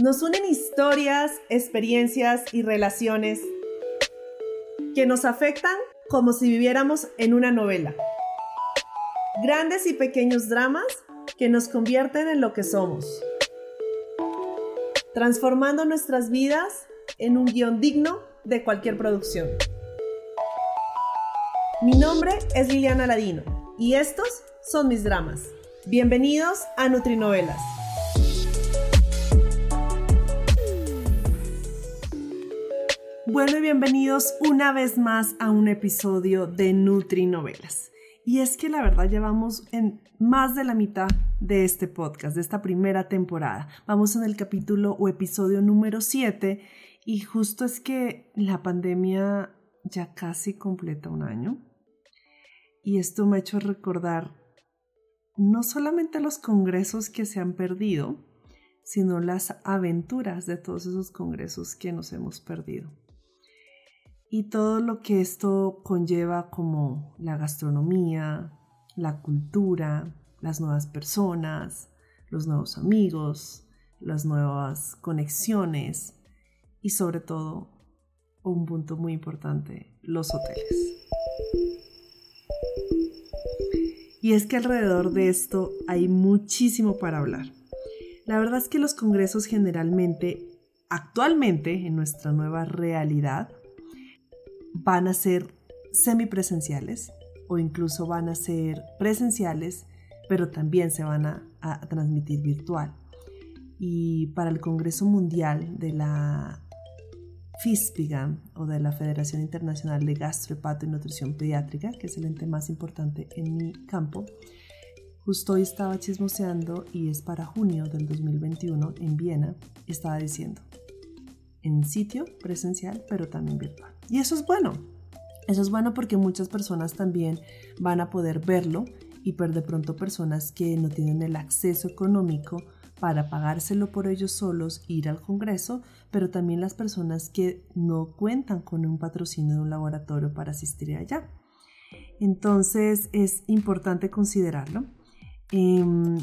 Nos unen historias, experiencias y relaciones que nos afectan como si viviéramos en una novela. Grandes y pequeños dramas que nos convierten en lo que somos, transformando nuestras vidas en un guion digno de cualquier producción. Mi nombre es Liliana Ladino y estos son mis dramas. Bienvenidos a Nutrinovelas. Bueno y bienvenidos una vez más a un episodio de Nutrinovelas. Y es que la verdad llevamos en más de la mitad de este podcast, de esta primera temporada. Vamos en el capítulo o episodio número 7 y justo es que la pandemia ya casi completa un año. Y esto me ha hecho recordar no solamente los congresos que se han perdido, sino las aventuras de todos esos congresos que nos hemos perdido y todo lo que esto conlleva como la gastronomía, la cultura, las nuevas personas, los nuevos amigos, las nuevas conexiones y sobre todo, un punto muy importante, los hoteles. Y es que alrededor de esto hay muchísimo para hablar. La verdad es que los congresos generalmente, actualmente en nuestra nueva realidad, van a ser semipresenciales o incluso van a ser presenciales, pero también se van a, transmitir virtual. Y para el Congreso Mundial de la FISPIGA o de la Federación Internacional de Gastrohepato y Nutrición Pediátrica, que es el ente más importante en mi campo, justo hoy estaba chismoseando y es para junio del 2021 en Viena, estaba diciendo, en sitio presencial, pero también virtual. Y eso es bueno. Eso es bueno porque muchas personas también van a poder verlo y per de pronto personas que no tienen el acceso económico para pagárselo por ellos solos, ir al Congreso, pero también las personas que no cuentan con un patrocinio de un laboratorio para asistir allá. Entonces es importante considerarlo, em,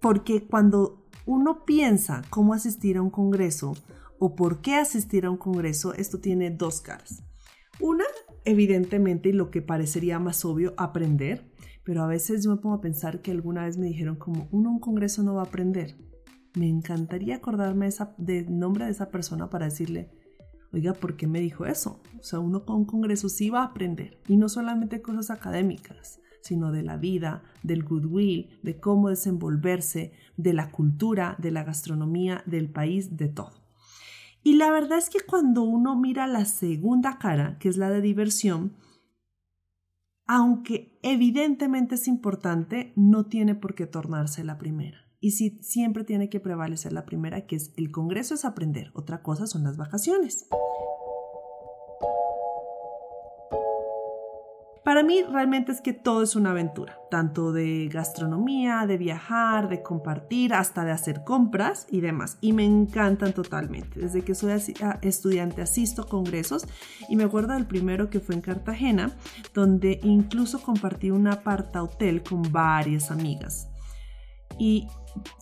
porque cuando uno piensa cómo asistir a un Congreso o por qué asistir a un congreso, esto tiene dos caras. Una, evidentemente, lo que parecería más obvio, aprender, pero a veces yo me pongo a pensar que alguna vez me dijeron como uno un congreso no va a aprender. Me encantaría acordarme del nombre de esa persona para decirle, oiga, ¿por qué me dijo eso? O sea, uno con un congreso sí va a aprender, y no solamente cosas académicas, sino de la vida, del goodwill, de cómo desenvolverse, de la cultura, de la gastronomía, del país, de todo. Y la verdad es que cuando uno mira la segunda cara, que es la de diversión, aunque evidentemente es importante, no tiene por qué tornarse la primera. Y sí, siempre tiene que prevalecer la primera, que es el Congreso es aprender, otra cosa son las vacaciones. Para mí realmente es que todo es una aventura, tanto de gastronomía, de viajar, de compartir, hasta de hacer compras y demás. Y me encantan totalmente. Desde que soy estudiante asisto a congresos y me acuerdo del primero que fue en Cartagena, donde incluso compartí un aparta hotel con varias amigas. Y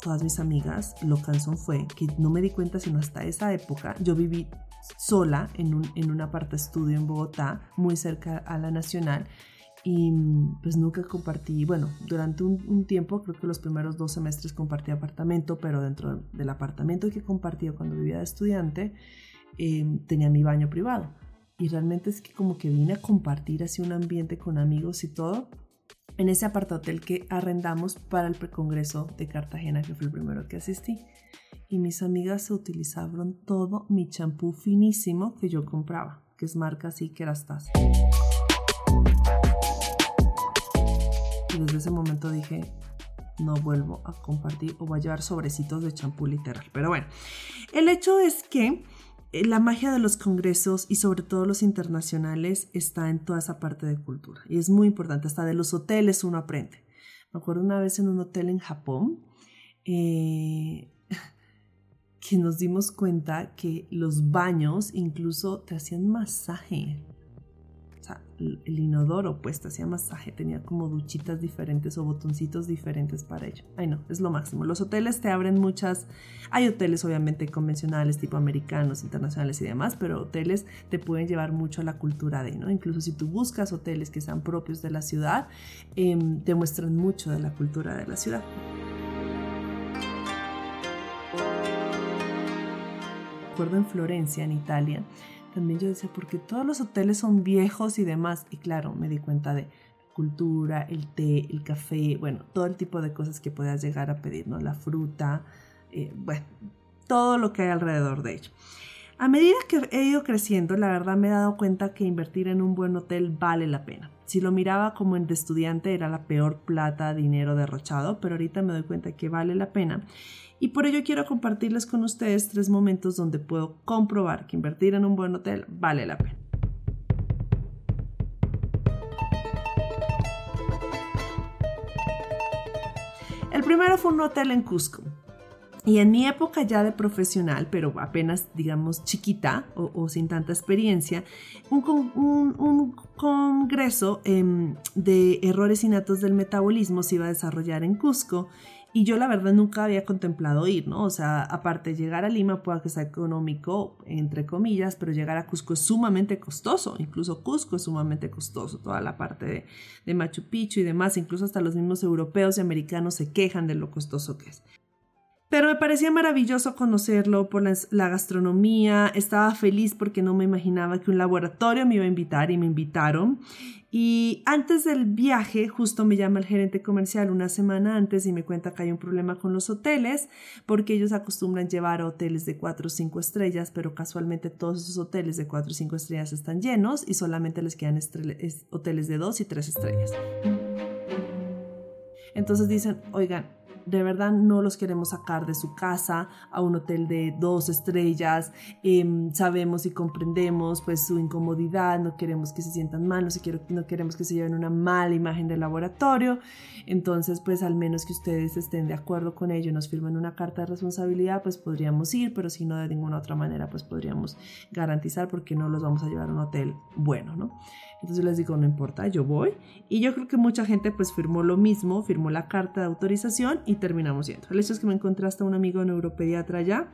todas mis amigas, lo cansón fue que no me di cuenta sino hasta esa época. Yo viví sola en un, en aparta estudio en Bogotá, muy cerca a la Nacional. Y pues nunca compartí, bueno, durante un, tiempo, creo que los primeros dos semestres compartí apartamento, pero dentro del apartamento que compartía cuando vivía de estudiante, em, tenía mi baño privado. Y realmente es que como que vine a compartir así un ambiente con amigos y todo en ese apartahotel que arrendamos para el precongreso de Cartagena, que fue el primero que asistí y mis amigas se utilizaron todo mi champú finísimo que yo compraba, que es marca así que era Y desde ese momento dije, no vuelvo a compartir o voy a llevar sobrecitos de champú literal. Pero bueno, el hecho es que eh, la magia de los congresos y sobre todo los internacionales está en toda esa parte de cultura. Y es muy importante, hasta de los hoteles uno aprende. Me acuerdo una vez en un hotel en Japón, eh, que nos dimos cuenta que los baños incluso te hacían masaje. O sea, el inodoro pues te hacía masaje, tenía como duchitas diferentes o botoncitos diferentes para ello. Ay no, es lo máximo. Los hoteles te abren muchas, hay hoteles obviamente convencionales tipo americanos, internacionales y demás, pero hoteles te pueden llevar mucho a la cultura de, ¿no? Incluso si tú buscas hoteles que sean propios de la ciudad, em, te muestran mucho de la cultura de la ciudad. Recuerdo en Florencia, en Italia, también yo decía, porque todos los hoteles son viejos y demás. Y claro, me di cuenta de cultura, el té, el café, bueno, todo el tipo de cosas que puedas llegar a pedir, ¿no? La fruta, eh, bueno, todo lo que hay alrededor de ello. A medida que he ido creciendo, la verdad me he dado cuenta que invertir en un buen hotel vale la pena. Si lo miraba como de estudiante era la peor plata, dinero derrochado, pero ahorita me doy cuenta que vale la pena y por ello quiero compartirles con ustedes tres momentos donde puedo comprobar que invertir en un buen hotel vale la pena. El primero fue un hotel en Cusco. Y en mi época ya de profesional, pero apenas, digamos, chiquita o, sin tanta experiencia, un, congreso em, de errores innatos del metabolismo se iba a desarrollar en Cusco y yo la verdad nunca había contemplado ir, ¿no? O sea, aparte llegar a Lima puede que sea económico, entre comillas, pero llegar a Cusco es sumamente costoso. Incluso Cusco es sumamente costoso, toda la parte de, de Machu Picchu y demás. Incluso hasta los mismos europeos y americanos se quejan de lo costoso que es. Pero me parecía maravilloso conocerlo por la, gastronomía, estaba feliz porque no me imaginaba que un laboratorio me iba a invitar y me invitaron. Y antes del viaje, justo me llama el gerente comercial una semana antes y me cuenta que hay un problema con los hoteles, porque ellos acostumbran llevar hoteles de 4 o 5 estrellas, pero casualmente todos esos hoteles de 4 o 5 estrellas están llenos y solamente les quedan hoteles de 2 y 3 estrellas. Entonces dicen, oigan, de verdad no los queremos sacar de su casa a un hotel de dos estrellas. Em, sabemos y comprendemos pues su incomodidad, no queremos que se sientan mal, no, no queremos que se lleven una mala imagen del laboratorio. Entonces pues al menos que ustedes estén de acuerdo con ello, nos firmen una carta de responsabilidad, pues podríamos ir, pero si no de ninguna otra manera pues podríamos garantizar porque no los vamos a llevar a un hotel bueno, ¿no? Entonces les digo, no importa, yo voy. Y yo creo que mucha gente pues firmó lo mismo, firmó la carta de autorización y terminamos yendo. El hecho es que me encontré hasta un amigo neuropediatra allá.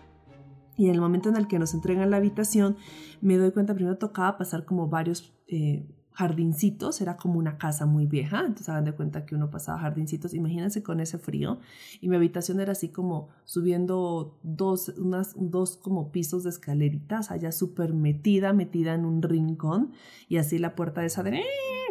Y en el momento en el que nos entregan la habitación, me doy cuenta, primero tocaba pasar como varios eh, jardincitos, era como una casa muy vieja, entonces hagan de cuenta que uno pasaba jardincitos, imagínense con ese frío, y mi habitación era así como subiendo dos, unas, dos como pisos de escaleritas, allá súper metida, metida en un rincón, y así la puerta de esa de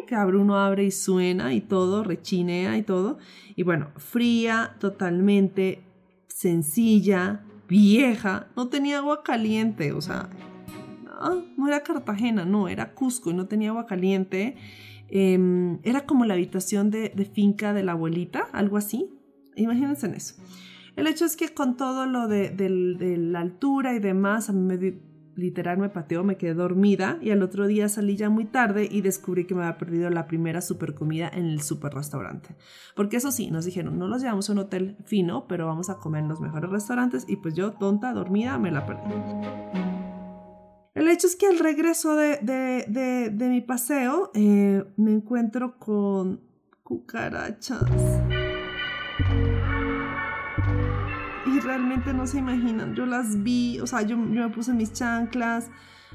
que abre uno abre y suena y todo, rechinea y todo, y bueno, fría totalmente, sencilla, vieja, no tenía agua caliente, o sea, Ah, no era Cartagena, no, era Cusco y no tenía agua caliente. Em, era como la habitación de, finca de la abuelita, algo así. Imagínense en eso. El hecho es que con todo lo de, la altura y demás, a mí me, literal me pateó, me quedé dormida y al otro día salí ya muy tarde y descubrí que me había perdido la primera super comida en el super restaurante. Porque eso sí, nos dijeron, no los llevamos a un hotel fino, pero vamos a comer en los mejores restaurantes y pues yo, tonta, dormida, me la perdí. El hecho es que al regreso de, mi paseo eh, me encuentro con cucarachas. Y realmente no se imaginan, yo las vi, o sea, yo, yo me puse mis chanclas,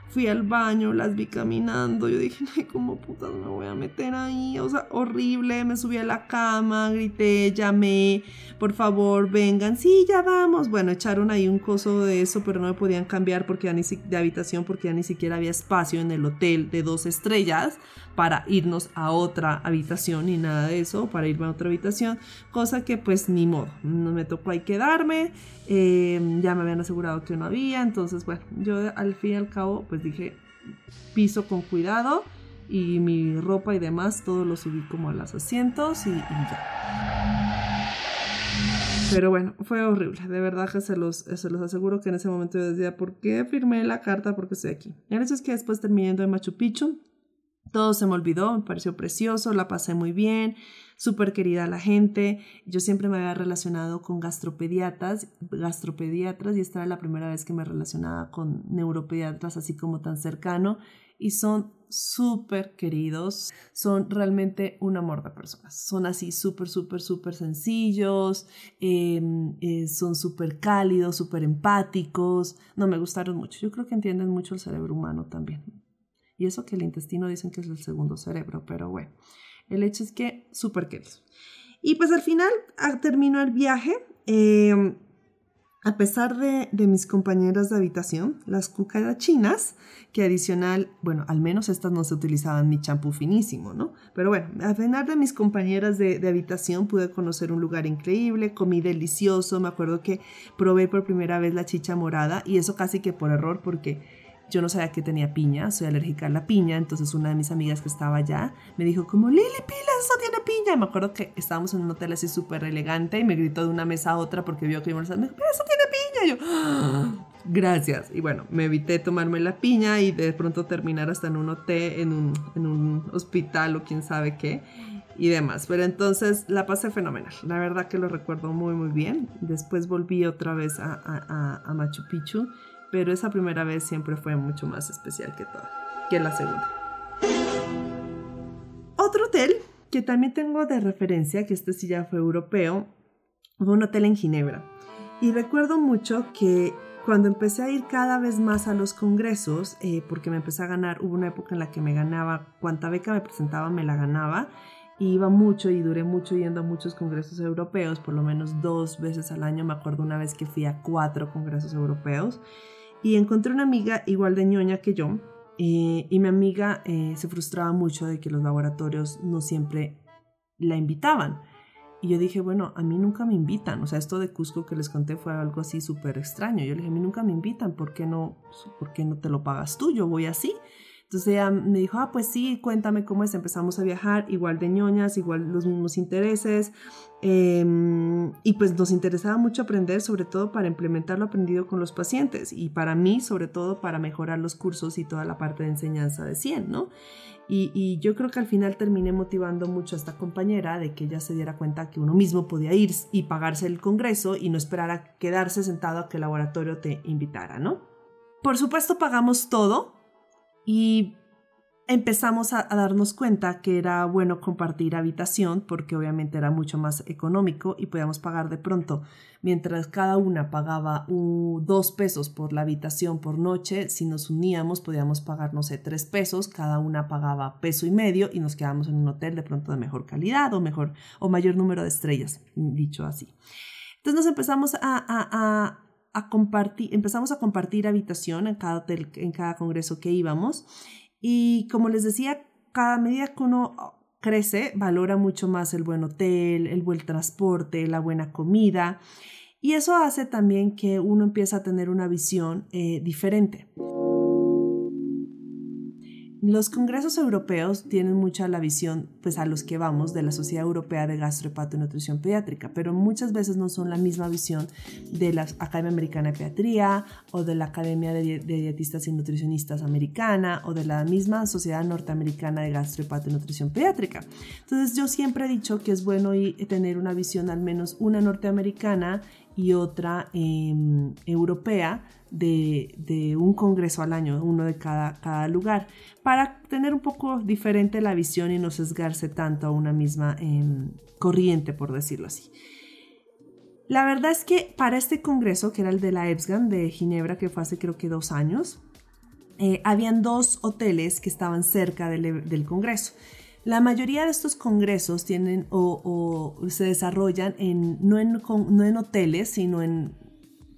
Fui al baño, las vi caminando. Yo dije, ay, ¿cómo putas me voy a meter ahí? O sea, horrible. Me subí a la cama, grité, llamé, por favor, vengan. Sí, ya vamos. Bueno, echaron ahí un coso de eso, pero no me podían cambiar porque ya ni de habitación porque ya ni siquiera había espacio en el hotel de dos estrellas para irnos a otra habitación ni nada de eso, para irme a otra habitación, cosa que pues ni modo, no me tocó ahí quedarme, eh, ya me habían asegurado que no había, entonces bueno, yo al fin y al cabo pues dije, piso con cuidado y mi ropa y demás, todo lo subí como a los asientos y, ya. Pero bueno, fue horrible. De verdad que se los, se los aseguro que en ese momento yo decía, ¿por qué firmé la carta? Porque estoy aquí. El hecho es que después terminé en Machu Picchu. Todo se me olvidó, me pareció precioso, la pasé muy bien, súper querida la gente. Yo siempre me había relacionado con gastropediatras, gastropediatras y esta era la primera vez que me relacionaba con neuropediatras así como tan cercano y son súper queridos, son realmente un amor de personas, son así súper, súper, súper sencillos, em, eh, son súper cálidos, súper empáticos, no me gustaron mucho, yo creo que entienden mucho el cerebro humano también. Y eso que el intestino dicen que es el segundo cerebro, pero bueno, el hecho es que súper queridos. Y pues al final ah, terminó el viaje. Eh, a pesar de, mis compañeras de habitación, las cucarachinas, que adicional, bueno, al menos estas no se utilizaban mi champú finísimo, ¿no? Pero bueno, a pesar de mis compañeras de, de, habitación pude conocer un lugar increíble, comí delicioso, me acuerdo que probé por primera vez la chicha morada y eso casi que por error porque yo no sabía que tenía piña, soy alérgica a la piña, entonces una de mis amigas que estaba allá me dijo como, Lili, pilas, eso tiene piña. Y me acuerdo que estábamos en un hotel así súper elegante y me gritó de una mesa a otra porque vio que a... Me dijo, pero eso tiene piña. Y yo, ah, gracias. Y bueno, me evité tomarme la piña y de pronto terminar hasta en un hotel, en un, en un hospital o quién sabe qué y demás. Pero entonces la pasé fenomenal. La verdad que lo recuerdo muy, muy bien. Después volví otra vez a, a, a Machu Picchu pero esa primera vez siempre fue mucho más especial que toda, que la segunda. Otro hotel que también tengo de referencia, que este sí ya fue europeo, fue un hotel en Ginebra. Y recuerdo mucho que cuando empecé a ir cada vez más a los congresos, eh, porque me empecé a ganar, hubo una época en la que me ganaba, cuanta beca me presentaba, me la ganaba, iba mucho y duré mucho yendo a muchos congresos europeos, por lo menos dos veces al año, me acuerdo una vez que fui a cuatro congresos europeos, y encontré una amiga igual de ñoña que yo. Eh, y mi amiga eh, se frustraba mucho de que los laboratorios no siempre la invitaban. Y yo dije, bueno, a mí nunca me invitan. O sea, esto de Cusco que les conté fue algo así súper extraño. Yo le dije, a mí nunca me invitan. ¿Por qué, no, ¿Por qué no te lo pagas tú? Yo voy así. Entonces ella me dijo, ah, pues sí, cuéntame cómo es. Empezamos a viajar, igual de ñoñas, igual los mismos intereses. Em, y pues nos interesaba mucho aprender, sobre todo para implementar lo aprendido con los pacientes. Y para mí, sobre todo, para mejorar los cursos y toda la parte de enseñanza de 100, ¿no? Y, y, yo creo que al final terminé motivando mucho a esta compañera de que ella se diera cuenta que uno mismo podía ir y pagarse el congreso y no esperar a quedarse sentado a que el laboratorio te invitara, ¿no? Por supuesto pagamos todo, y empezamos a, darnos cuenta que era bueno compartir habitación porque obviamente era mucho más económico y podíamos pagar de pronto. Mientras cada una pagaba dos pesos por la habitación por noche, si nos uníamos podíamos pagar, no sé, tres pesos, cada una pagaba peso y medio y nos quedábamos en un hotel de pronto de mejor calidad o mejor o mayor número de estrellas, dicho así. Entonces nos empezamos a, compartir, empezamos a compartir habitación en cada hotel, en cada congreso que íbamos. Y como les decía, cada medida que uno crece, valora mucho más el buen hotel, el buen transporte, la buena comida. Y eso hace también que uno empiece a tener una visión eh, diferente. Los congresos europeos tienen mucha la visión, pues a los que vamos, de la Sociedad Europea de Gastrohepato y Nutrición Pediátrica, pero muchas veces no son la misma visión de la Academia Americana de Pediatría o de la Academia de, Dietistas y Nutricionistas Americana o de la misma Sociedad Norteamericana de Gastrohepato y Nutrición Pediátrica. Entonces yo siempre he dicho que es bueno tener una visión al menos una norteamericana y otra em, europea de, un congreso al año, uno de cada, cada, lugar, para tener un poco diferente la visión y no sesgarse tanto a una misma em, corriente, por decirlo así. La verdad es que para este congreso, que era el de la EBSGAN de Ginebra, que fue hace creo que dos años, eh, habían dos hoteles que estaban cerca del congreso. La mayoría de estos congresos tienen o, se desarrollan en, no, en, no en hoteles, sino en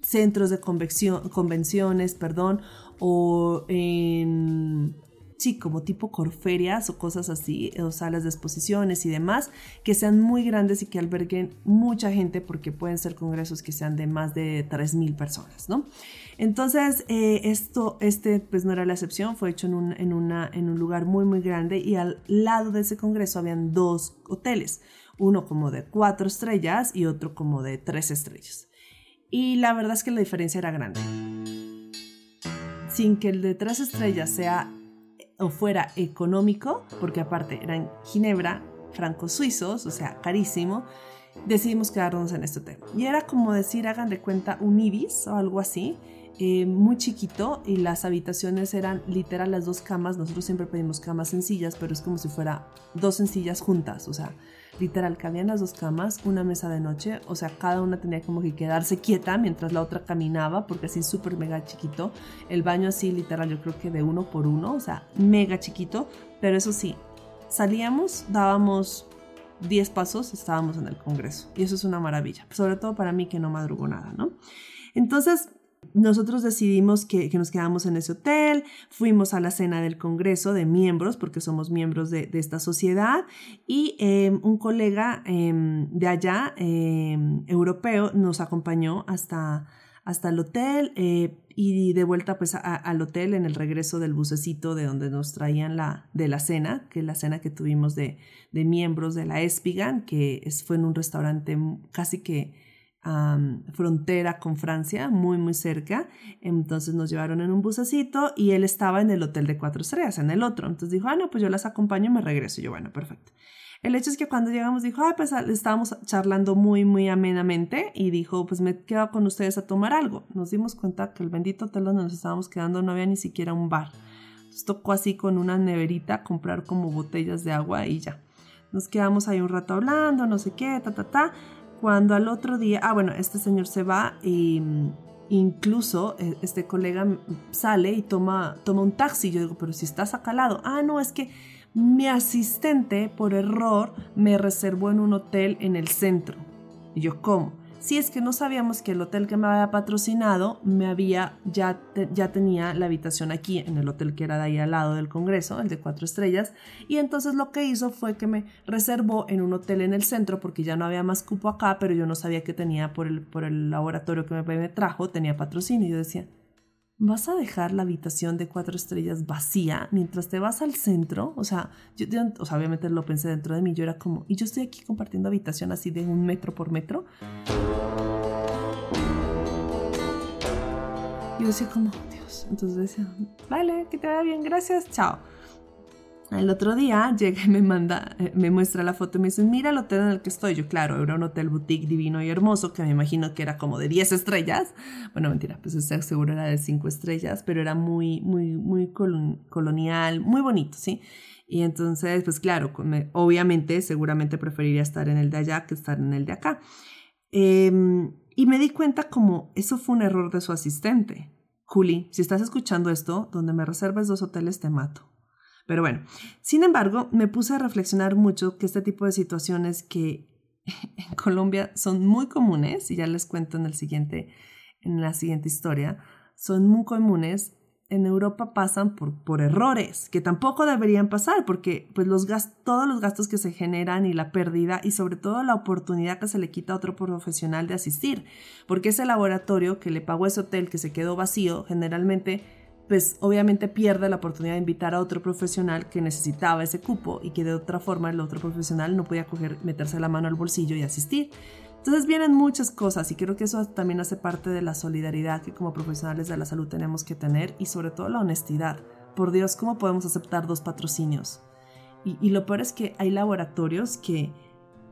centros de convenciones, perdón, o en sí, como tipo corferias o cosas así, o salas de exposiciones y demás, que sean muy grandes y que alberguen mucha gente, porque pueden ser congresos que sean de más de 3.000 personas, ¿no? Entonces, eh, esto, este, pues no era la excepción, fue hecho en un, en, una, en un lugar muy, muy grande y al lado de ese congreso habían dos hoteles, uno como de cuatro estrellas y otro como de tres estrellas. Y la verdad es que la diferencia era grande. Sin que el de tres estrellas sea o fuera económico, porque aparte eran Ginebra, francos suizos, o sea, carísimo, decidimos quedarnos en este hotel. Y era como decir, hagan de cuenta un ibis o algo así, eh, muy chiquito y las habitaciones eran literal las dos camas. Nosotros siempre pedimos camas sencillas, pero es como si fuera dos sencillas juntas, o sea, literal, cabían las dos camas, una mesa de noche, o sea, cada una tenía como que quedarse quieta mientras la otra caminaba, porque así súper mega chiquito. El baño así, literal, yo creo que de uno por uno, o sea, mega chiquito, pero eso sí, salíamos, dábamos 10 pasos, estábamos en el Congreso. Y eso es una maravilla, sobre todo para mí que no madrugo nada, ¿no? Entonces, nosotros decidimos que, nos quedamos en ese hotel, fuimos a la cena del Congreso de miembros, porque somos miembros de, esta sociedad, y em, un colega em, de allá, em, europeo, nos acompañó hasta, hasta el hotel eh, y de vuelta pues al hotel en el regreso del bucecito de donde nos traían la, de la cena, que es la cena que tuvimos de, de miembros de la Espigan, que fue en un restaurante casi que frontera con Francia, muy, muy cerca. Entonces nos llevaron en un busacito y él estaba en el hotel de cuatro estrellas, en el otro. Entonces dijo, ah, no, pues yo las acompaño y me regreso. Y yo, bueno, perfecto. El hecho es que cuando llegamos dijo, ah, pues estábamos charlando muy, muy amenamente y dijo, pues me quedo con ustedes a tomar algo. Nos dimos cuenta que el bendito hotel donde nos estábamos quedando no había ni siquiera un bar. Entonces tocó así con una neverita comprar como botellas de agua y ya. Nos quedamos ahí un rato hablando, no sé qué, ta, ta, ta. Cuando al otro día, ah, bueno, este señor se va y mm, incluso eh, este colega sale y toma, toma un taxi. Yo digo, pero si estás acá al lado. Ah, no, es que mi asistente por error me reservó en un hotel en el centro. Y yo, ¿cómo? Si es que no sabíamos que el hotel que me había patrocinado me había, ya, ya tenía la habitación aquí, en el hotel que era de ahí al lado del Congreso, el de cuatro estrellas, y entonces lo que hizo fue que me reservó en un hotel en el centro porque ya no había más cupo acá, pero yo no sabía que tenía por el, por el laboratorio que me, me trajo, tenía patrocinio. Y yo decía, ¿Vas a dejar la habitación de cuatro estrellas vacía mientras te vas al centro? O sea, yo, o sea, obviamente lo pensé dentro de mí, yo era como, y yo estoy aquí compartiendo habitación así de un metro por metro. Yo decía como, Dios, entonces decía, vale, que te vaya bien, gracias, chao. El otro día llega y me manda, eh, me muestra la foto y me dice, mira el hotel en el que estoy. Yo, claro, era un hotel boutique divino y hermoso, que me imagino que era como de 10 estrellas. Bueno, mentira, pues seguro era de 5 estrellas, pero era muy, muy, muy colonial, muy bonito, ¿sí? Y entonces, pues claro, obviamente, seguramente preferiría estar en el de allá que estar en el de acá. Em, y me di cuenta como eso fue un error de su asistente. Juli, si estás escuchando esto, donde me reserves dos hoteles te mato. Pero bueno, sin embargo, me puse a reflexionar mucho que este tipo de situaciones que en Colombia son muy comunes, y ya les cuento en, el siguiente, en la siguiente historia, son muy comunes, en Europa pasan por, por errores que tampoco deberían pasar porque pues los todos los gastos que se generan y la pérdida y sobre todo la oportunidad que se le quita a otro profesional de asistir porque ese laboratorio que le pagó ese hotel que se quedó vacío generalmente pues obviamente pierde la oportunidad de invitar a otro profesional que necesitaba ese cupo y que de otra forma el otro profesional no podía meterse la mano al bolsillo y asistir. Entonces vienen muchas cosas y creo que eso también hace parte de la solidaridad que como profesionales de la salud tenemos que tener y sobre todo la honestidad. Por Dios, ¿cómo podemos aceptar dos patrocinios? Y, lo peor es que hay laboratorios que,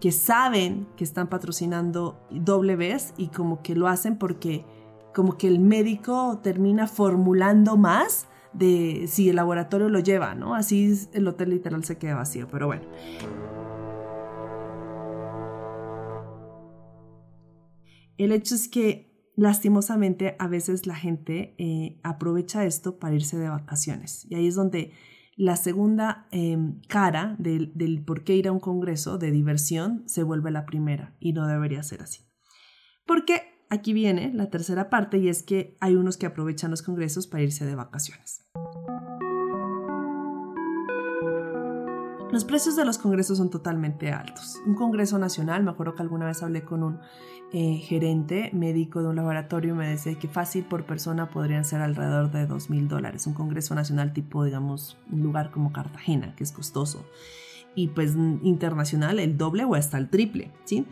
que saben que están patrocinando doble vez y como que lo hacen porque como que el médico termina formulando más de si el laboratorio lo lleva, ¿no? Así el hotel literal se queda vacío, pero bueno. El hecho es que lastimosamente a veces la gente eh, aprovecha esto para irse de vacaciones y ahí es donde la segunda em, cara del, del por qué ir a un congreso de diversión se vuelve la primera y no debería ser así. Porque aquí viene la tercera parte y es que hay unos que aprovechan los congresos para irse de vacaciones. Los precios de los congresos son totalmente altos. Un congreso nacional, me acuerdo que alguna vez hablé con un eh, gerente médico de un laboratorio y me decía que fácil por persona podrían ser alrededor de dos mil dólares. Un congreso nacional tipo, digamos, un lugar como Cartagena, que es costoso. Y pues internacional el doble o hasta el triple, ¿sí?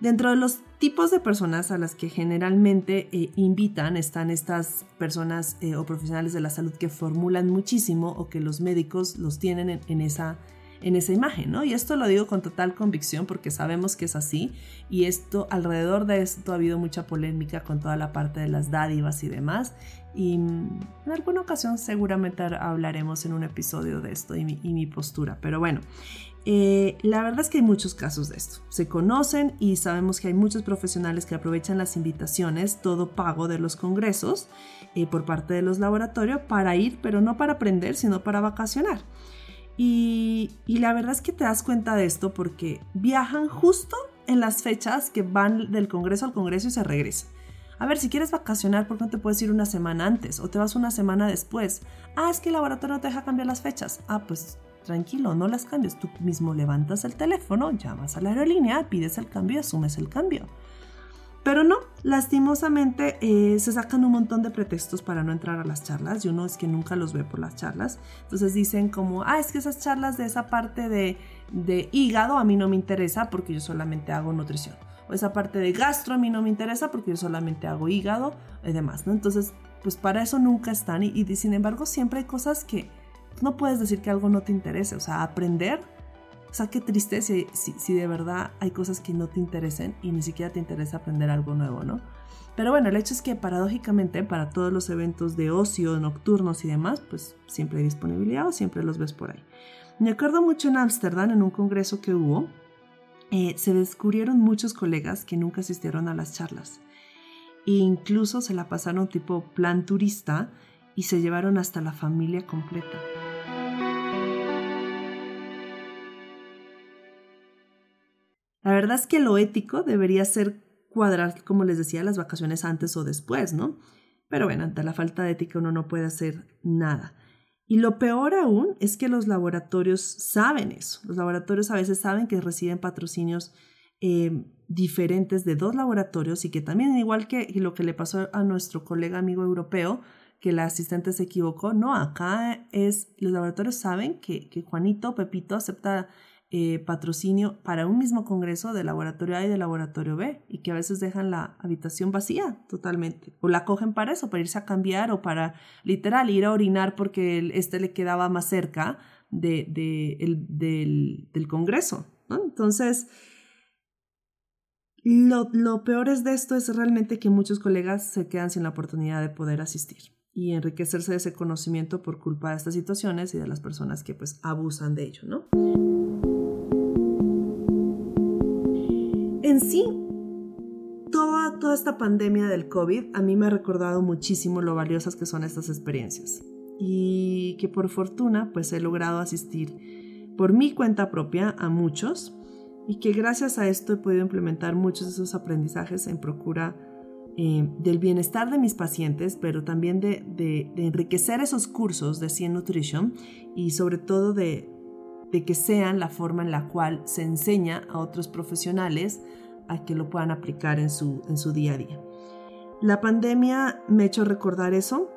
Dentro de los tipos de personas a las que generalmente eh, invitan están estas personas eh, o profesionales de la salud que formulan muchísimo o que los médicos los tienen en, esa, en esa imagen, ¿no? Y esto lo digo con total convicción porque sabemos que es así y esto alrededor de esto ha habido mucha polémica con toda la parte de las dádivas y demás y en alguna ocasión seguramente hablaremos en un episodio de esto y mi, postura, pero bueno, eh, la verdad es que hay muchos casos de esto. Se conocen y sabemos que hay muchos profesionales que aprovechan las invitaciones, todo pago de los congresos eh, por parte de los laboratorios para ir, pero no para aprender, sino para vacacionar. Y, la verdad es que te das cuenta de esto porque viajan justo en las fechas que van del Congreso al Congreso y se regresan. A ver, si quieres vacacionar, ¿por qué no te puedes ir una semana antes o te vas una semana después? Ah, es que el laboratorio no te deja cambiar las fechas. Ah, pues tranquilo, no las cambies. Tú mismo levantas el teléfono, llamas a la aerolínea, pides el cambio y asumes el cambio. Pero no, lastimosamente eh, se sacan un montón de pretextos para no entrar a las charlas y uno es que nunca los ve por las charlas. Entonces dicen como, ah, es que esas charlas de esa parte de, de hígado a mí no me interesa porque yo solamente hago nutrición. O esa parte de gastro a mí no me interesa porque yo solamente hago hígado y demás, ¿no? Entonces, pues para eso nunca están y, y sin embargo siempre hay cosas que no puedes decir que algo no te interese. O sea, aprender sea, qué triste si, si, de verdad hay cosas que no te interesen y ni siquiera te interesa aprender algo nuevo, ¿no? Pero bueno, el hecho es que paradójicamente para todos los eventos de ocio, nocturnos y demás, pues siempre hay disponibilidad o siempre los ves por ahí. Me acuerdo mucho en Ámsterdam, en un congreso que hubo, eh, se descubrieron muchos colegas que nunca asistieron a las charlas. E incluso se la pasaron tipo plan turista y se llevaron hasta la familia completa. La verdad es que lo ético debería ser cuadrar, como les decía, las vacaciones antes o después, ¿no? Pero bueno, ante la falta de ética uno no puede hacer nada. Y lo peor aún es que los laboratorios saben eso. Los laboratorios a veces saben que reciben patrocinios eh, diferentes de dos laboratorios y que también, igual que lo que le pasó a nuestro colega amigo europeo, que la asistente se equivocó, no, acá es, los laboratorios saben que, que Juanito, Pepito acepta eh, patrocinio para un mismo congreso de laboratorio A y de laboratorio B y que a veces dejan la habitación vacía totalmente o la cogen para eso, para irse a cambiar o para literal ir a orinar porque este le quedaba más cerca de, del, congreso. Entonces, lo, lo peor es de esto es realmente que muchos colegas se quedan sin la oportunidad de poder asistir y enriquecerse de ese conocimiento por culpa de estas situaciones y de las personas que pues abusan de ello, ¿no? En sí, toda, toda esta pandemia del COVID a mí me ha recordado muchísimo lo valiosas que son estas experiencias. Y que por fortuna pues he logrado asistir por mi cuenta propia a muchos y que gracias a esto he podido implementar muchos de esos aprendizajes en procura eh, del bienestar de mis pacientes, pero también de, de, enriquecer esos cursos de Cien Nutrition y sobre todo de, de que sean la forma en la cual se enseña a otros profesionales a que lo puedan aplicar en su, en su día a día. La pandemia me ha hecho recordar eso,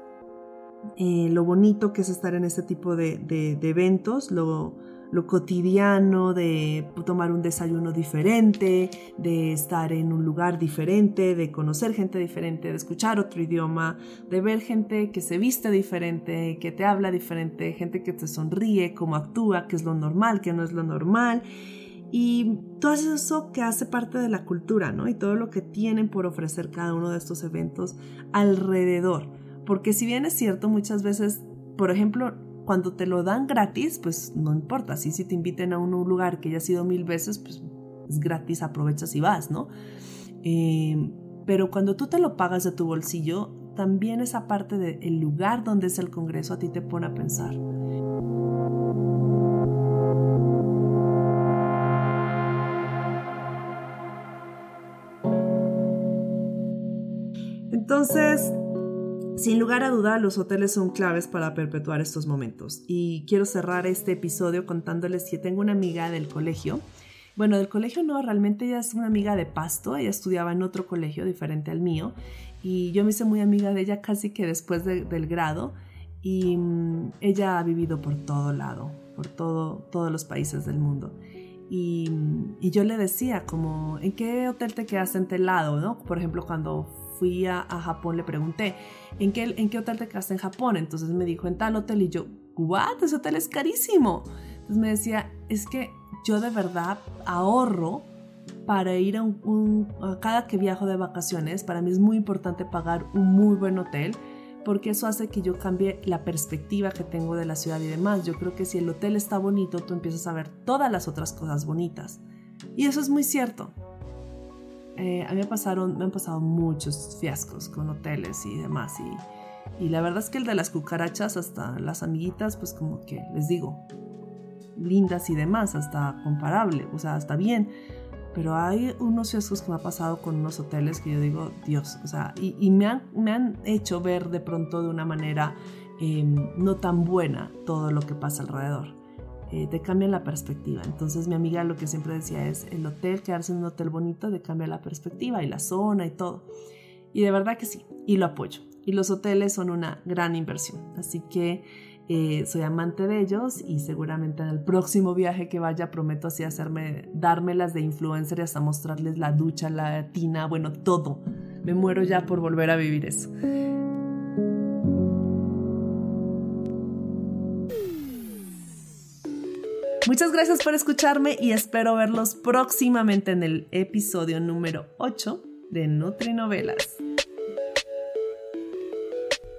eh, lo bonito que es estar en este tipo de, de, de eventos, lo, lo cotidiano de tomar un desayuno diferente, de estar en un lugar diferente, de conocer gente diferente, de escuchar otro idioma, de ver gente que se viste diferente, que te habla diferente, gente que te sonríe, cómo actúa, que es lo normal, que no es lo normal. Y todo eso que hace parte de la cultura, ¿no? Y todo lo que tienen por ofrecer cada uno de estos eventos alrededor. Porque si bien es cierto, muchas veces, por ejemplo, cuando te lo dan gratis, pues no importa. Si, si te inviten a un lugar que ya ha sido mil veces, pues es gratis, aprovechas y vas, ¿no? Eh, pero cuando tú te lo pagas de tu bolsillo, también esa parte del lugar donde es el Congreso a ti te pone a pensar. Entonces, sin lugar a duda, los hoteles son claves para perpetuar estos momentos. Y quiero cerrar este episodio contándoles que tengo una amiga del colegio. Bueno, del colegio no, realmente ella es una amiga de Pasto, ella estudiaba en otro colegio diferente al mío y yo me hice muy amiga de ella casi que después del grado y mm, ella ha vivido por todo lado, por todo, todos los países del mundo. Y, yo le decía como, ¿en qué hotel te quedaste en tal lado? ¿no? Por ejemplo, cuando fui a, Japón le pregunté, ¿en qué, ¿en qué hotel te quedaste en Japón? Entonces me dijo, en tal hotel y yo, ¿what? Ese hotel es carísimo. Entonces me decía, es que yo de verdad ahorro para ir a, un, a cada que viajo de vacaciones. Para mí es muy importante pagar un muy buen hotel porque eso hace que yo cambie la perspectiva que tengo de la ciudad y demás. Yo creo que si el hotel está bonito, tú empiezas a ver todas las otras cosas bonitas. Y eso es muy cierto. Eh, a mí me, pasaron, me han pasado muchos fiascos con hoteles y demás. Y, y la verdad es que el de las cucarachas, hasta las amiguitas, pues como que les digo, lindas y demás, hasta comparable, o sea, hasta bien pero hay unos fiascos que me ha pasado con unos hoteles que yo digo, Dios, o sea, y, me, han, me, han, hecho ver de pronto de una manera em, no tan buena todo lo que pasa alrededor. Eh, te cambian la perspectiva. Entonces mi amiga lo que siempre decía es, el hotel, quedarse en un hotel bonito, te cambia la perspectiva y la zona y todo. Y de verdad que sí, y lo apoyo. Y los hoteles son una gran inversión. Así que eh, soy amante de ellos y seguramente en el próximo viaje que vaya prometo así hacerme, dármelas de influencer y hasta mostrarles la ducha, la tina, bueno, todo. Me muero ya por volver a vivir eso. Muchas gracias por escucharme y espero verlos próximamente en el episodio número 8 de Nutrinovelas.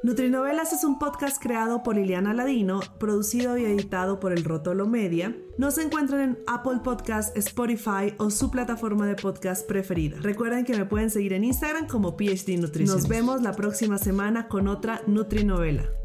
Nutrinovelas es un podcast creado por Liliana Ladino, producido y editado por el Rotolo Media. Nos encuentran en Apple Podcast, Spotify o su plataforma de podcast preferida. Recuerden que me pueden seguir en Instagram como PhD Nutrition. Nos vemos la próxima semana con otra Nutrinovela.